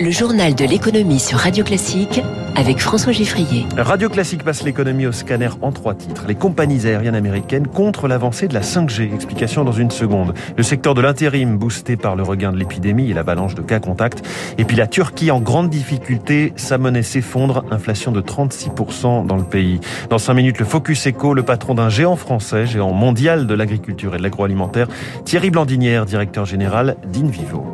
Le journal de l'économie sur Radio Classique avec François Giffrier. Radio Classique passe l'économie au scanner en trois titres. Les compagnies aériennes américaines contre l'avancée de la 5G. Explication dans une seconde. Le secteur de l'intérim boosté par le regain de l'épidémie et l'avalanche de cas contacts. Et puis la Turquie en grande difficulté. Sa monnaie s'effondre. Inflation de 36% dans le pays. Dans cinq minutes, le Focus Eco, le patron d'un géant français, géant mondial de l'agriculture et de l'agroalimentaire, Thierry Blandinière, directeur général d'Invivo.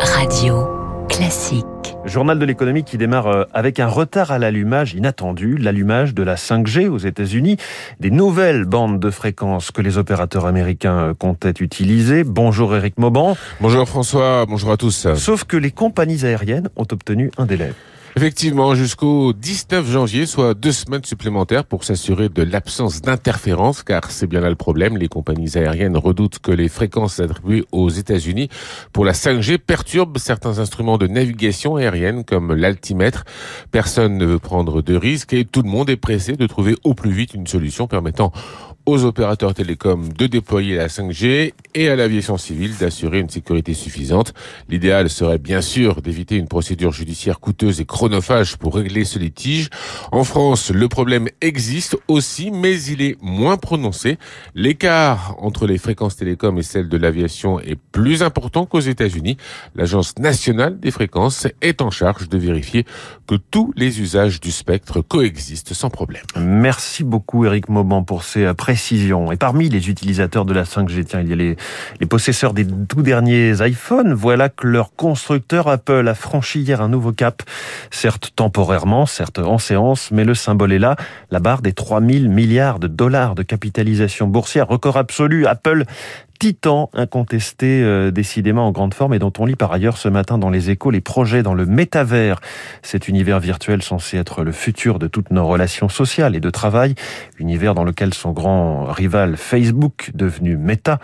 Radio classique. Journal de l'économie qui démarre euh, avec un retard à l'allumage inattendu, l'allumage de la 5G aux États-Unis, des nouvelles bandes de fréquences que les opérateurs américains euh, comptaient utiliser. Bonjour Eric Mauban. Bonjour François, bonjour à tous. Sauf que les compagnies aériennes ont obtenu un délai. Effectivement, jusqu'au 19 janvier, soit deux semaines supplémentaires pour s'assurer de l'absence d'interférence, car c'est bien là le problème. Les compagnies aériennes redoutent que les fréquences attribuées aux États-Unis pour la 5G perturbent certains instruments de navigation aérienne, comme l'altimètre. Personne ne veut prendre de risques et tout le monde est pressé de trouver au plus vite une solution permettant aux opérateurs télécoms de déployer la 5G et à l'aviation civile d'assurer une sécurité suffisante. L'idéal serait bien sûr d'éviter une procédure judiciaire coûteuse et chronophage pour régler ce litige. En France, le problème existe aussi, mais il est moins prononcé. L'écart entre les fréquences télécoms et celles de l'aviation est plus important qu'aux États-Unis. L'Agence nationale des fréquences est en charge de vérifier que tous les usages du spectre coexistent sans problème. Merci beaucoup Eric Mauban pour ces et parmi les utilisateurs de la 5G, tiens, il y a les, les possesseurs des tout derniers iPhones. Voilà que leur constructeur Apple a franchi hier un nouveau cap, certes temporairement, certes en séance, mais le symbole est là, la barre des 3000 milliards de dollars de capitalisation boursière, record absolu. Apple titan incontesté euh, décidément en grande forme et dont on lit par ailleurs ce matin dans les échos les projets dans le métavers, cet univers virtuel censé être le futur de toutes nos relations sociales et de travail, univers dans lequel son grand rival Facebook, devenu Meta,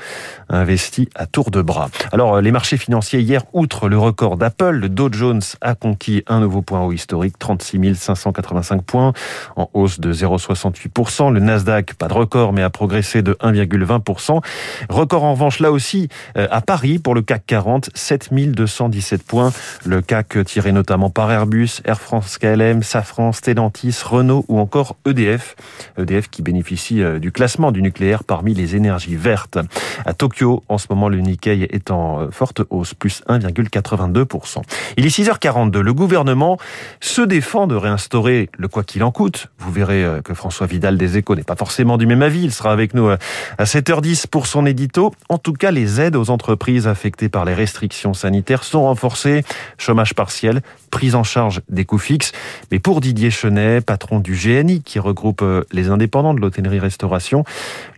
investi à tour de bras. Alors euh, les marchés financiers hier, outre le record d'Apple, le Dow Jones a conquis un nouveau point haut historique, 36 585 points, en hausse de 0,68%. Le Nasdaq, pas de record, mais a progressé de 1,20%. Record en revanche là aussi euh, à Paris pour le CAC 40, 7217 points. Le CAC tiré notamment par Airbus, Air France KLM, Safran, Stellantis, Renault ou encore EDF. EDF qui bénéficie euh, du classement du nucléaire parmi les énergies vertes. À Tokyo, en ce moment, le Nikkei est en euh, forte hausse, plus 1,82%. Il est 6h42. Le gouvernement se défend de réinstaurer le quoi qu'il en coûte. Vous verrez que François Vidal des Échos n'est pas forcément du même avis. Il sera avec nous à 7h10 pour son édito. En tout cas, les aides aux entreprises affectées par les restrictions sanitaires sont renforcées. Chômage partiel, prise en charge des coûts fixes. Mais pour Didier Chenet, patron du GNI qui regroupe euh, les indépendants de l'hôtellerie-restauration,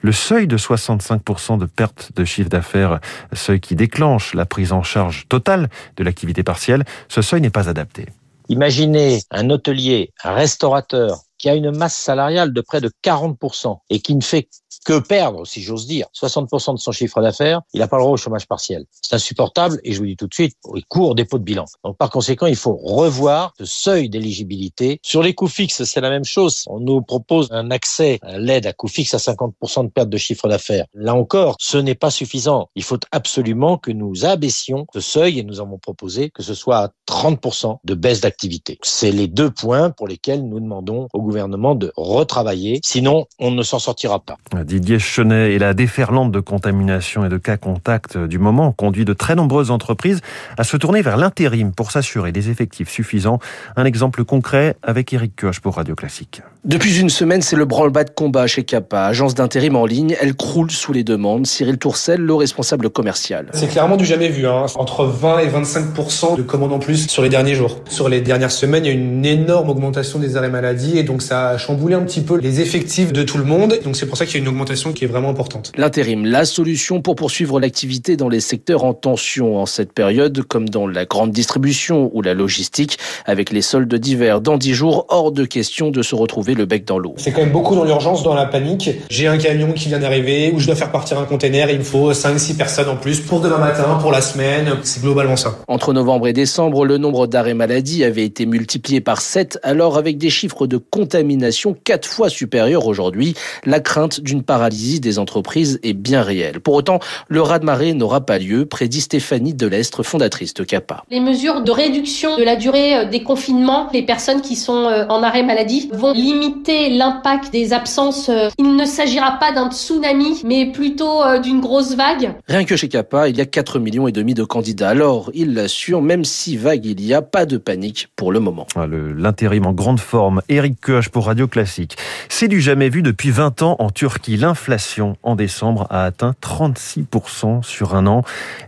le seuil de 65% de perte de chiffre d'affaires, seuil qui déclenche la prise en charge totale de l'activité partielle, ce seuil n'est pas adapté. Imaginez un hôtelier, un restaurateur qui a une masse salariale de près de 40% et qui ne fait que perdre, si j'ose dire, 60% de son chiffre d'affaires, il n'a pas le droit au chômage partiel. C'est insupportable et je vous dis tout de suite, il court dépôt de bilan. Donc par conséquent, il faut revoir ce seuil d'éligibilité. Sur les coûts fixes, c'est la même chose. On nous propose un accès à l'aide à coûts fixes à 50% de perte de chiffre d'affaires. Là encore, ce n'est pas suffisant. Il faut absolument que nous abaissions ce seuil et nous avons proposé que ce soit à 30% de baisse d'activité. C'est les deux points pour lesquels nous demandons au gouvernement de retravailler. Sinon, on ne s'en sortira pas. Didier Chenet et la déferlante de contamination et de cas contacts du moment conduit de très nombreuses entreprises à se tourner vers l'intérim pour s'assurer des effectifs suffisants. Un exemple concret avec Eric Koch pour Radio Classique. Depuis une semaine, c'est le branle-bas de combat chez Kappa, agence d'intérim en ligne. Elle croule sous les demandes. Cyril Tourcel, le responsable commercial. C'est clairement du jamais vu. Hein. Entre 20 et 25 de commandes en plus sur les derniers jours. Sur les dernières semaines, il y a une énorme augmentation des arrêts maladie et donc ça a chamboulé un petit peu les effectifs de tout le monde. Donc c'est pour ça qu'il y a une augmentation qui est vraiment importante. L'intérim, la solution pour poursuivre l'activité dans les secteurs en tension en cette période, comme dans la grande distribution ou la logistique, avec les soldes d'hiver dans 10 jours, hors de question de se retrouver le bec dans l'eau. C'est quand même beaucoup dans l'urgence, dans la panique. J'ai un camion qui vient d'arriver, ou je dois faire partir un container, il me faut 5-6 personnes en plus pour demain matin, pour la semaine. C'est globalement ça. Entre novembre et décembre, le nombre d'arrêts maladie avait été multiplié par 7, alors avec des chiffres de contamination contamination quatre fois supérieure aujourd'hui. La crainte d'une paralysie des entreprises est bien réelle. Pour autant, le raz-de-marée n'aura pas lieu, prédit Stéphanie Delestre, fondatrice de CAPA. Les mesures de réduction de la durée euh, des confinements, les personnes qui sont euh, en arrêt maladie vont limiter l'impact des absences. Euh, il ne s'agira pas d'un tsunami, mais plutôt d'une grosse vague. Rien que chez CAPA, il y a 4 millions et demi de candidats. Alors, il l'assure, même si vague il y a, pas de panique pour le moment. Ah, l'intérim en grande forme, Eric Koch pour Radio Classique. C'est du jamais vu depuis 20 ans en Turquie. L'inflation en décembre a atteint 36% sur un an.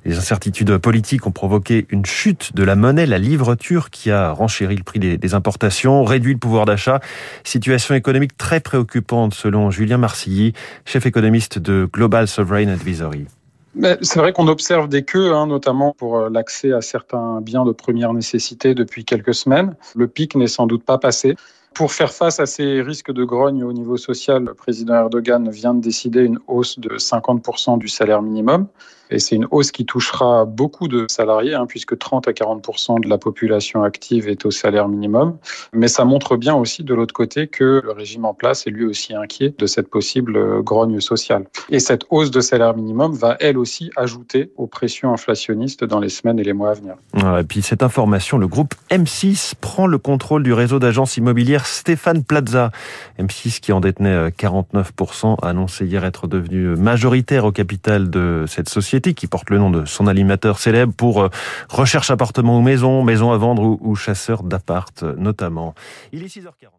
Les incertitudes politiques ont provoqué une chute de la monnaie, la livre turque, qui a renchéri le prix des importations, réduit le pouvoir d'achat. Situation économique très préoccupante selon Julien Marcilly, chef économiste de Global Sovereign Advisory. C'est vrai qu'on observe des queues, hein, notamment pour euh, l'accès à certains biens de première nécessité depuis quelques semaines. Le pic n'est sans doute pas passé. Pour faire face à ces risques de grogne au niveau social, le président Erdogan vient de décider une hausse de 50% du salaire minimum. Et c'est une hausse qui touchera beaucoup de salariés, hein, puisque 30 à 40% de la population active est au salaire minimum. Mais ça montre bien aussi de l'autre côté que le régime en place est lui aussi inquiet de cette possible grogne sociale. Et cette hausse de salaire minimum va elle aussi ajouter aux pressions inflationnistes dans les semaines et les mois à venir. et puis cette information, le groupe M6 prend le contrôle du réseau d'agences immobilières Stéphane Plaza. M6 qui en détenait 49% a annoncé hier être devenu majoritaire au capital de cette société qui porte le nom de son animateur célèbre pour euh, recherche appartement ou maison, maison à vendre ou, chasseur d'appart notamment. Il est 6h40.